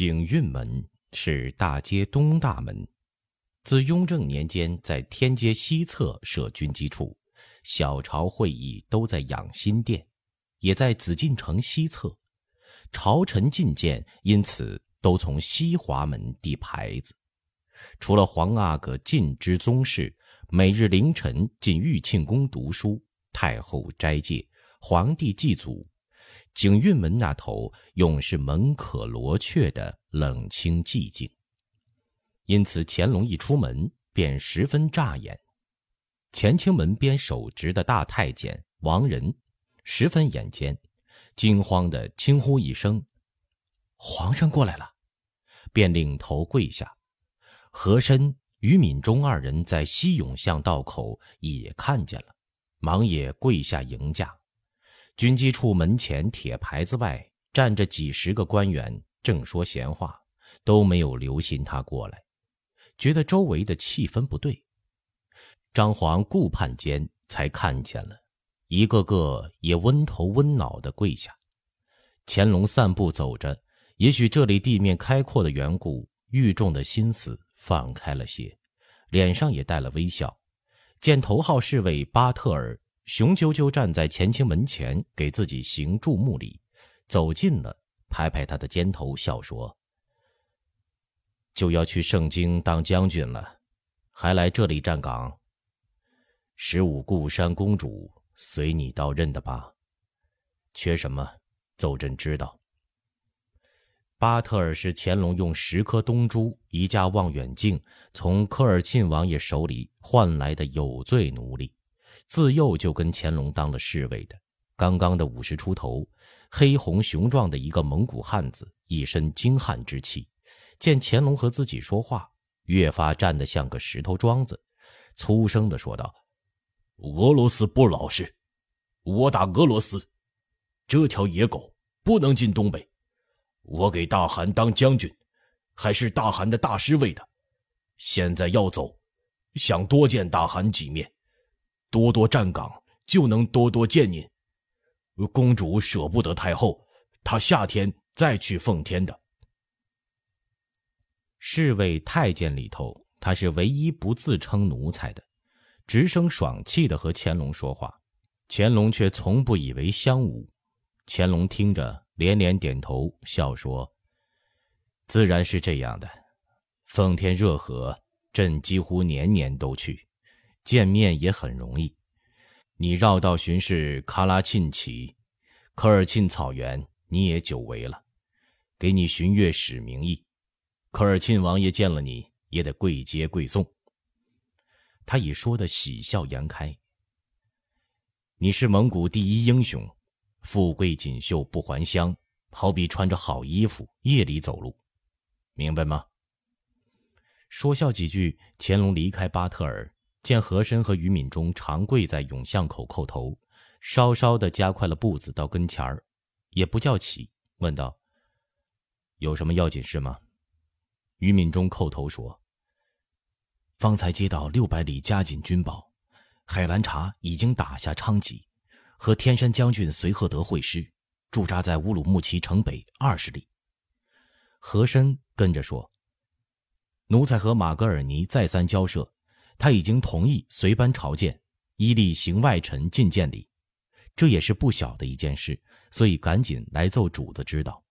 景运门是大街东大门，自雍正年间在天街西侧设军机处，小朝会议都在养心殿，也在紫禁城西侧，朝臣觐见因此都从西华门递牌子。除了皇阿哥尽知宗室，每日凌晨进玉庆宫读书，太后斋戒，皇帝祭祖。景运门那头永是门可罗雀的冷清寂静，因此乾隆一出门便十分扎眼。乾清门边守职的大太监王仁十分眼尖，惊慌的轻呼一声：“皇上过来了！”便领头跪下。和珅、于敏中二人在西永巷道口也看见了，忙也跪下迎驾。军机处门前铁牌子外站着几十个官员，正说闲话，都没有留心他过来，觉得周围的气氛不对。张皇顾盼间才看见了，一个个也温头温脑的跪下。乾隆散步走着，也许这里地面开阔的缘故，狱众的心思放开了些，脸上也带了微笑。见头号侍卫巴特尔。雄赳赳站在乾清门前，给自己行注目礼，走近了，拍拍他的肩头，笑说：“就要去盛京当将军了，还来这里站岗。十五固山公主随你到任的吧？缺什么，奏朕知道。”巴特尔是乾隆用十颗东珠、一架望远镜从科尔沁王爷手里换来的有罪奴隶。自幼就跟乾隆当了侍卫的，刚刚的五十出头，黑红雄壮的一个蒙古汉子，一身精悍之气。见乾隆和自己说话，越发站得像个石头桩子，粗声的说道：“俄罗斯不老实，我打俄罗斯，这条野狗不能进东北。我给大汗当将军，还是大汗的大侍卫的，现在要走，想多见大汗几面。”多多站岗，就能多多见您。公主舍不得太后，她夏天再去奉天的。侍卫太监里头，他是唯一不自称奴才的，直声爽气的和乾隆说话，乾隆却从不以为相侮。乾隆听着连连点头，笑说：“自然是这样的。奉天热河，朕几乎年年都去。”见面也很容易，你绕道巡视喀拉沁旗、科尔沁草原，你也久违了，给你巡阅使名义。科尔沁王爷见了你也得跪接跪送。他已说的喜笑颜开。你是蒙古第一英雄，富贵锦绣不还乡，好比穿着好衣服夜里走路，明白吗？说笑几句，乾隆离开巴特尔。见和珅和于敏中长跪在永巷口叩头，稍稍的加快了步子到跟前儿，也不叫起，问道：“有什么要紧事吗？”于敏中叩头说：“方才接到六百里加紧军报，海兰察已经打下昌吉，和天山将军随赫德会师，驻扎在乌鲁木齐城北二十里。”和珅跟着说：“奴才和马格尔尼再三交涉。”他已经同意随班朝见，依例行外臣觐见礼，这也是不小的一件事，所以赶紧来奏主子知道。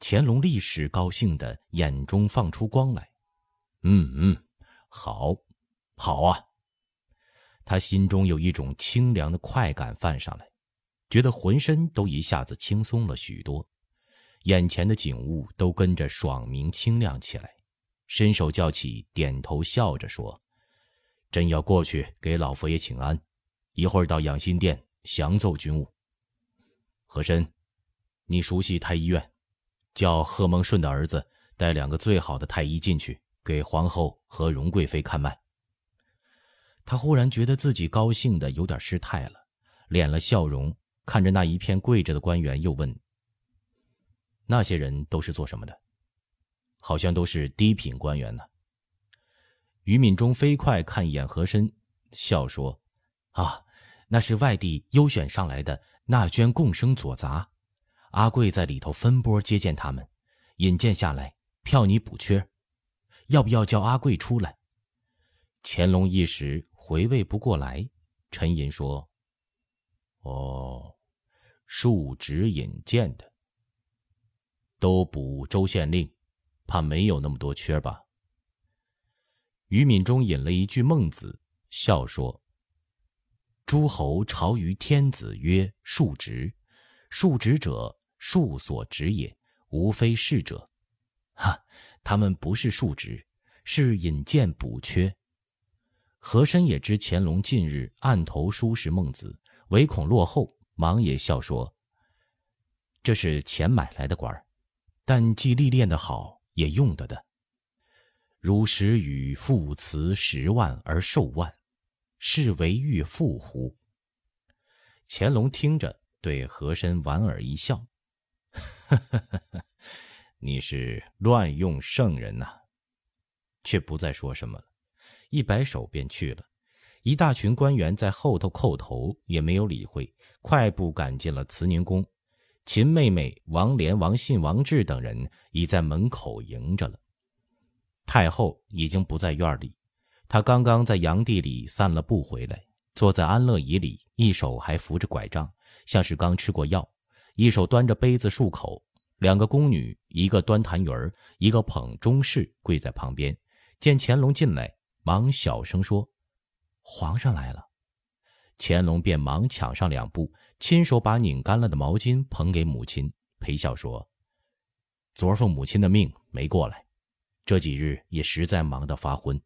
乾隆立时高兴的眼中放出光来，嗯嗯，好，好啊。他心中有一种清凉的快感泛上来，觉得浑身都一下子轻松了许多，眼前的景物都跟着爽明清亮起来。伸手叫起，点头笑着说：“朕要过去给老佛爷请安，一会儿到养心殿详奏军务。”和珅，你熟悉太医院，叫贺蒙顺的儿子带两个最好的太医进去，给皇后和荣贵妃看脉。他忽然觉得自己高兴的有点失态了，敛了笑容，看着那一片跪着的官员，又问：“那些人都是做什么的？”好像都是低品官员呢。于敏中飞快看一眼和珅，笑说：“啊，那是外地优选上来的纳捐贡生左杂，阿贵在里头分拨接见他们，引荐下来，票你补缺，要不要叫阿贵出来？”乾隆一时回味不过来，沉吟说：“哦，庶职引荐的，都补州县令，怕没有那么多缺吧？”于敏中引了一句孟子，笑说。诸侯朝于天子曰：“庶职，庶职者，庶所职也，无非是者。”哈，他们不是庶职，是引荐补缺。和珅也知乾隆近日暗投书是孟子，唯恐落后，忙也笑说：“这是钱买来的官儿，但既历练的好，也用得的。如时与父辞十万而受万。”是为欲复乎？乾隆听着，对和珅莞尔一笑：“你是乱用圣人呐！”却不再说什么了，一摆手便去了。一大群官员在后头叩头，也没有理会，快步赶进了慈宁宫。秦妹妹、王莲、王信、王志等人已在门口迎着了。太后已经不在院里。她刚刚在阳地里散了步回来，坐在安乐椅里，一手还扶着拐杖，像是刚吃过药，一手端着杯子漱口。两个宫女，一个端痰盂儿，一个捧中式，跪在旁边。见乾隆进来，忙小声说：“皇上来了。”乾隆便忙抢上两步，亲手把拧干了的毛巾捧给母亲，陪笑说：“昨儿奉母亲的命没过来，这几日也实在忙得发昏。”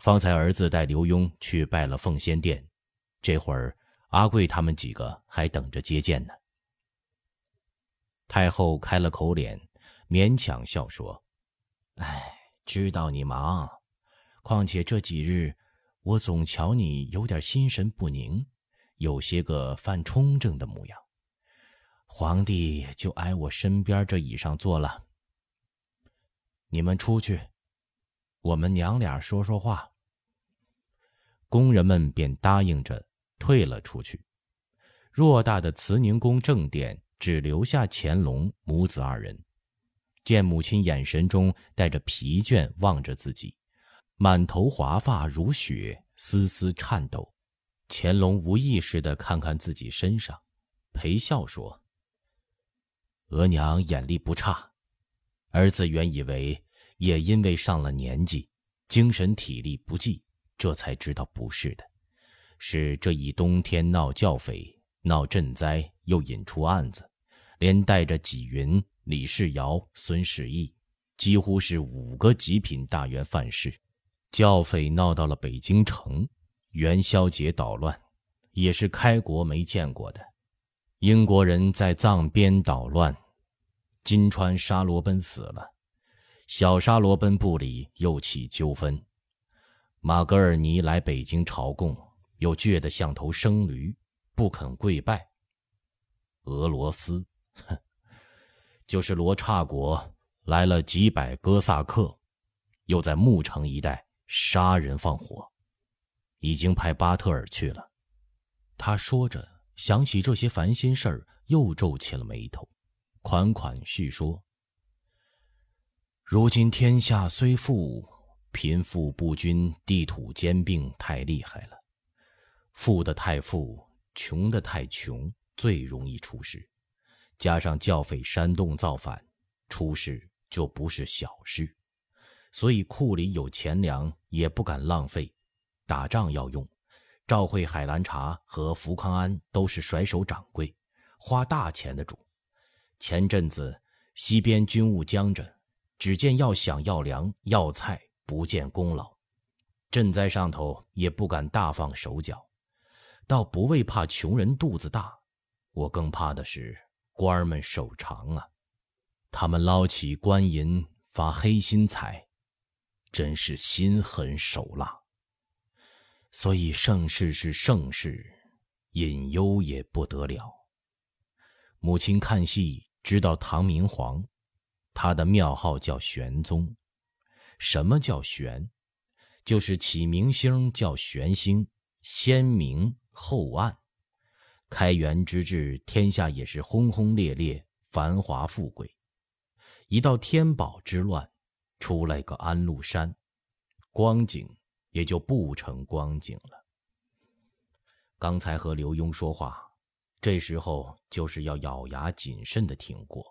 方才儿子带刘墉去拜了奉先殿，这会儿阿贵他们几个还等着接见呢。太后开了口脸，勉强笑说：“哎，知道你忙，况且这几日我总瞧你有点心神不宁，有些个犯冲症的模样。皇帝就挨我身边这椅上坐了。你们出去。”我们娘俩说说话。工人们便答应着退了出去。偌大的慈宁宫正殿只留下乾隆母子二人。见母亲眼神中带着疲倦望着自己，满头华发如雪，丝丝颤抖。乾隆无意识地看看自己身上，陪笑说：“额娘眼力不差，儿子原以为……”也因为上了年纪，精神体力不济，这才知道不是的，是这一冬天闹教匪、闹赈灾，又引出案子，连带着纪云、李世尧、孙世义，几乎是五个极品大员犯事。教匪闹到了北京城，元宵节捣乱，也是开国没见过的。英国人在藏边捣乱，金川沙罗奔死了。小沙罗奔部里又起纠纷，马格尔尼来北京朝贡，又倔得像头生驴，不肯跪拜。俄罗斯，哼，就是罗刹国来了几百哥萨克，又在牧城一带杀人放火，已经派巴特尔去了。他说着，想起这些烦心事儿，又皱起了眉头，款款叙说。如今天下虽富，贫富不均，地土兼并太厉害了。富的太富，穷的太穷，最容易出事。加上教匪煽动造反，出事就不是小事。所以库里有钱粮，也不敢浪费。打仗要用，赵会海兰察和福康安都是甩手掌柜，花大钱的主。前阵子西边军务僵着。只见要饷要粮要菜，不见功劳；赈灾上头也不敢大放手脚，倒不为怕穷人肚子大，我更怕的是官儿们手长啊！他们捞起官银发黑心财，真是心狠手辣。所以盛世是盛世，隐忧也不得了。母亲看戏知道唐明皇。他的庙号叫玄宗，什么叫玄？就是起明星叫玄星，先明后暗。开元之治，天下也是轰轰烈烈，繁华富贵。一到天宝之乱，出来个安禄山，光景也就不成光景了。刚才和刘墉说话，这时候就是要咬牙谨慎的挺过。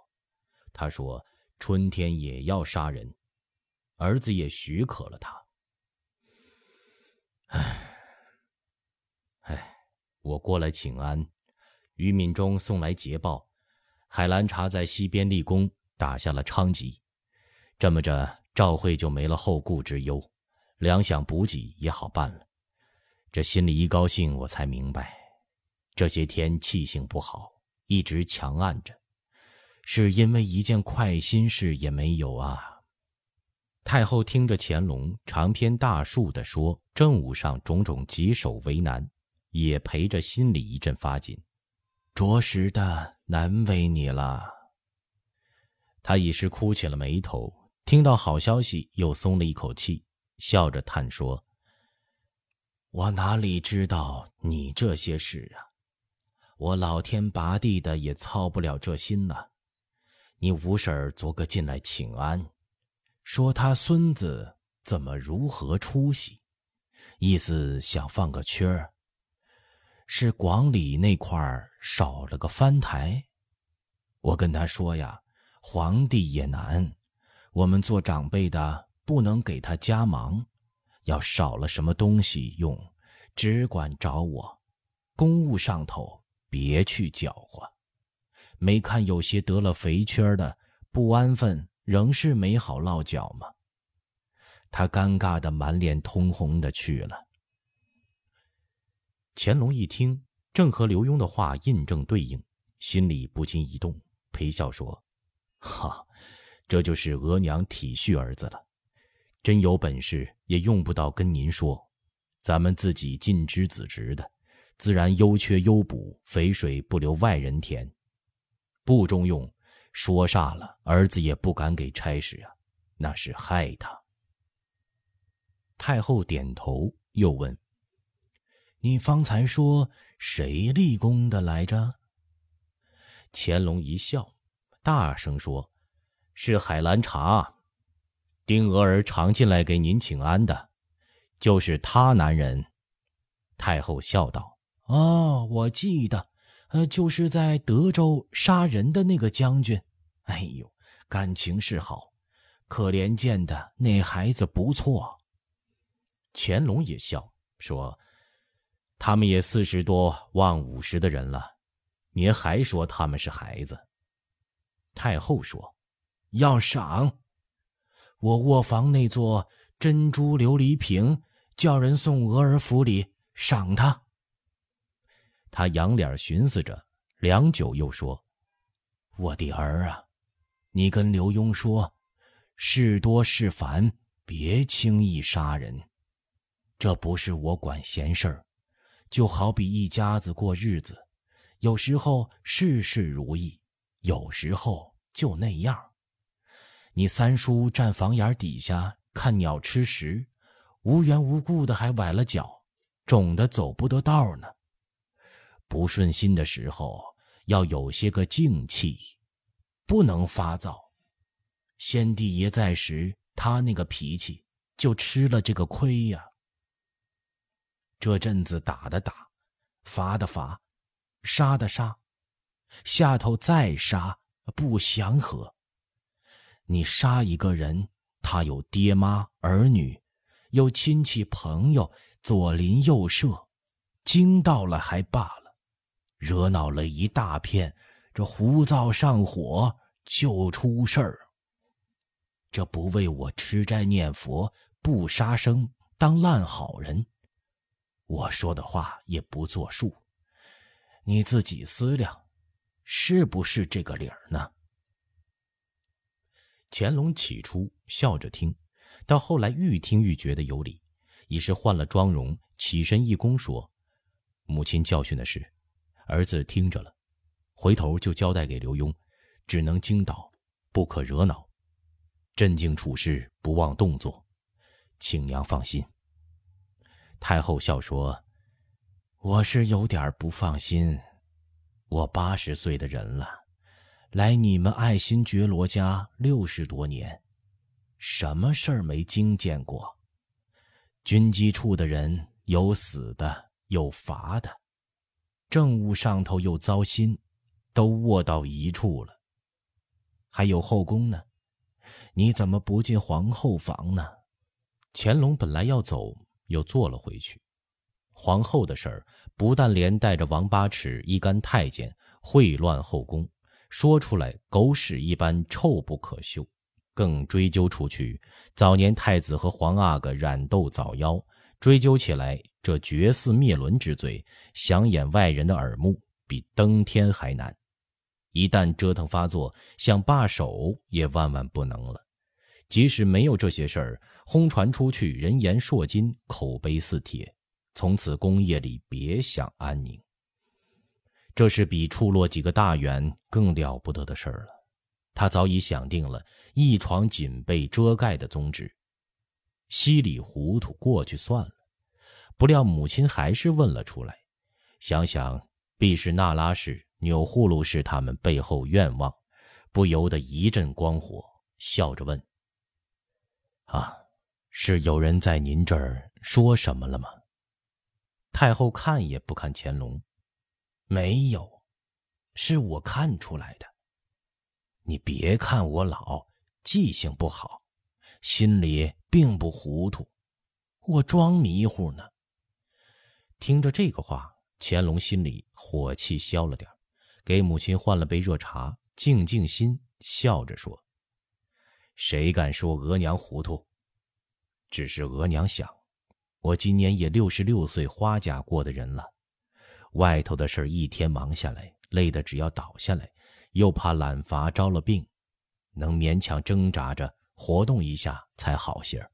他说：“春天也要杀人，儿子也许可了他。”唉，唉，我过来请安。于敏中送来捷报，海兰察在西边立功，打下了昌吉。这么着，赵惠就没了后顾之忧，粮饷补给也好办了。这心里一高兴，我才明白，这些天气性不好，一直强按着，是因为一件快心事也没有啊。太后听着乾隆长篇大述的说政务上种种棘手为难，也陪着心里一阵发紧，着实的难为你了。他已是哭起了眉头，听到好消息又松了一口气，笑着叹说。我哪里知道你这些事啊！我老天拔地的也操不了这心呐。你五婶昨个进来请安，说他孙子怎么如何出息，意思想放个缺儿。是广里那块儿少了个翻台。我跟他说呀，皇帝也难，我们做长辈的不能给他加忙。要少了什么东西用，只管找我。公务上头别去搅和。没看有些得了肥缺的不安分，仍是没好落脚吗？他尴尬的满脸通红的去了。乾隆一听，正和刘墉的话印证对应，心里不禁一动，陪笑说：“哈，这就是额娘体恤儿子了。”真有本事也用不到跟您说，咱们自己尽知子侄的，自然优缺优补，肥水不流外人田。不中用，说煞了，儿子也不敢给差事啊，那是害他。太后点头，又问：“你方才说谁立功的来着？”乾隆一笑，大声说：“是海兰察。”丁娥儿常进来给您请安的，就是他男人。太后笑道：“哦，我记得，呃，就是在德州杀人的那个将军。哎呦，感情是好，可怜见的那孩子不错。”乾隆也笑说：“他们也四十多望五十的人了，您还说他们是孩子？”太后说：“要赏。”我卧房那座珍珠琉璃瓶，叫人送额儿府里赏他。他仰脸寻思着，良久，又说：“我的儿啊，你跟刘墉说，事多事烦，别轻易杀人。这不是我管闲事儿，就好比一家子过日子，有时候事事如意，有时候就那样。”你三叔站房檐底下看鸟吃食，无缘无故的还崴了脚，肿得走不得道呢。不顺心的时候要有些个静气，不能发躁。先帝爷在时，他那个脾气就吃了这个亏呀。这阵子打的打，罚的罚，杀的杀，下头再杀不祥和。你杀一个人，他有爹妈儿女，有亲戚朋友左邻右舍，惊到了还罢了，惹恼了一大片，这胡灶上火就出事儿。这不为我吃斋念佛不杀生当烂好人，我说的话也不作数，你自己思量，是不是这个理儿呢？乾隆起初笑着听，到后来愈听愈觉得有理，已是换了妆容，起身一躬说：“母亲教训的事，儿子听着了，回头就交代给刘墉，只能惊倒，不可惹恼，镇静处事，不忘动作，请娘放心。”太后笑说：“我是有点不放心，我八十岁的人了，来你们爱新觉罗家六十多年，什么事儿没经见过？军机处的人有死的，有罚的，政务上头又糟心，都卧到一处了。还有后宫呢，你怎么不进皇后房呢？乾隆本来要走，又坐了回去。皇后的事儿不但连带着王八尺一干太监秽乱后宫，说出来狗屎一般臭不可嗅。更追究出去，早年太子和皇阿哥染斗早夭，追究起来，这绝嗣灭伦之罪，想掩外人的耳目，比登天还难。一旦折腾发作，想罢手也万万不能了。即使没有这些事儿，轰传出去，人言烁金，口碑似铁，从此宫业里别想安宁。这是比处落几个大员更了不得的事儿了。他早已想定了一床锦被遮盖的宗旨，稀里糊涂过去算了。不料母亲还是问了出来，想想必是那拉氏、钮祜禄氏他们背后愿望，不由得一阵光火，笑着问：“啊，是有人在您这儿说什么了吗？”太后看也不看乾隆，没有，是我看出来的。你别看我老，记性不好，心里并不糊涂，我装迷糊呢。听着这个话，乾隆心里火气消了点给母亲换了杯热茶，静静心，笑着说：“谁敢说额娘糊涂？只是额娘想，我今年也六十六岁花甲过的人了，外头的事一天忙下来，累得只要倒下来。”又怕懒乏招了病，能勉强挣扎着活动一下才好些儿，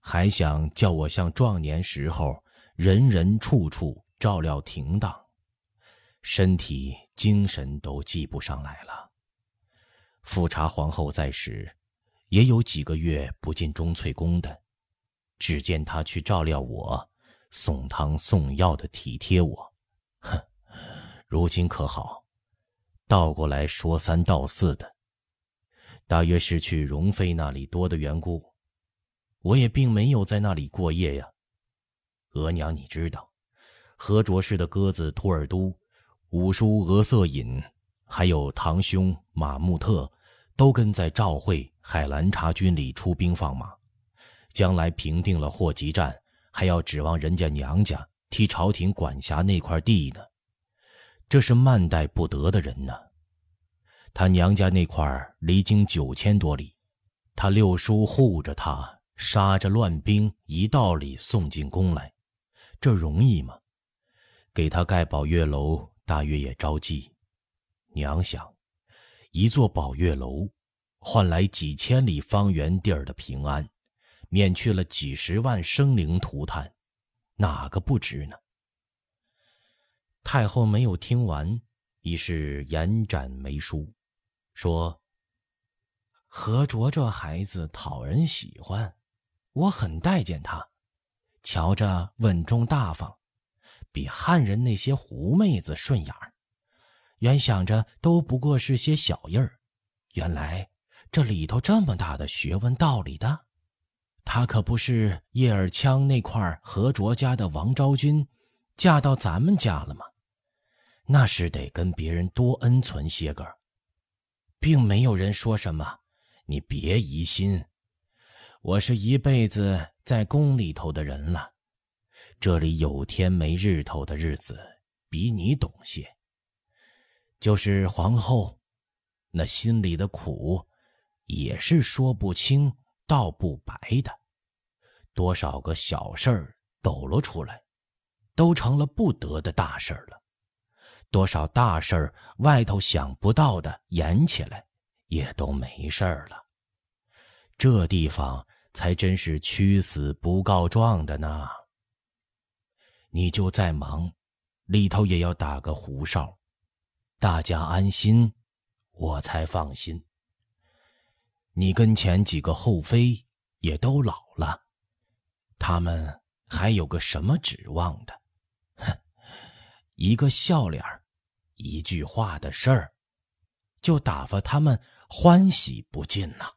还想叫我像壮年时候人人处处照料停当，身体精神都记不上来了。富察皇后在时，也有几个月不进钟粹宫的，只见她去照料我，送汤送药的体贴我，如今可好？倒过来说三道四的，大约是去容妃那里多的缘故，我也并没有在那里过夜呀。额娘，你知道，何卓氏的鸽子图尔都、五叔额瑟隐，还有堂兄马穆特，都跟在赵惠海兰察军里出兵放马，将来平定了霍集战，还要指望人家娘家替朝廷管辖那块地呢。这是慢待不得的人呢。他娘家那块离京九千多里，他六叔护着他，杀着乱兵，一道里送进宫来，这容易吗？给他盖宝月楼，大约也着急。娘想，一座宝月楼，换来几千里方圆地儿的平安，免去了几十万生灵涂炭，哪个不值呢？太后没有听完，已是延展眉梳，说：“何卓这孩子讨人喜欢，我很待见他。瞧着稳重大方，比汉人那些狐妹子顺眼儿。原想着都不过是些小印儿，原来这里头这么大的学问道理的。他可不是叶尔羌那块何卓家的王昭君，嫁到咱们家了吗？”那是得跟别人多恩存些个，并没有人说什么，你别疑心。我是一辈子在宫里头的人了，这里有天没日头的日子，比你懂些。就是皇后，那心里的苦，也是说不清道不白的，多少个小事儿抖了出来，都成了不得的大事儿了。多少大事儿，外头想不到的，演起来也都没事儿了。这地方才真是屈死不告状的呢。你就再忙，里头也要打个胡哨，大家安心，我才放心。你跟前几个后妃也都老了，他们还有个什么指望的？哼，一个笑脸儿。一句话的事儿，就打发他们欢喜不尽呐。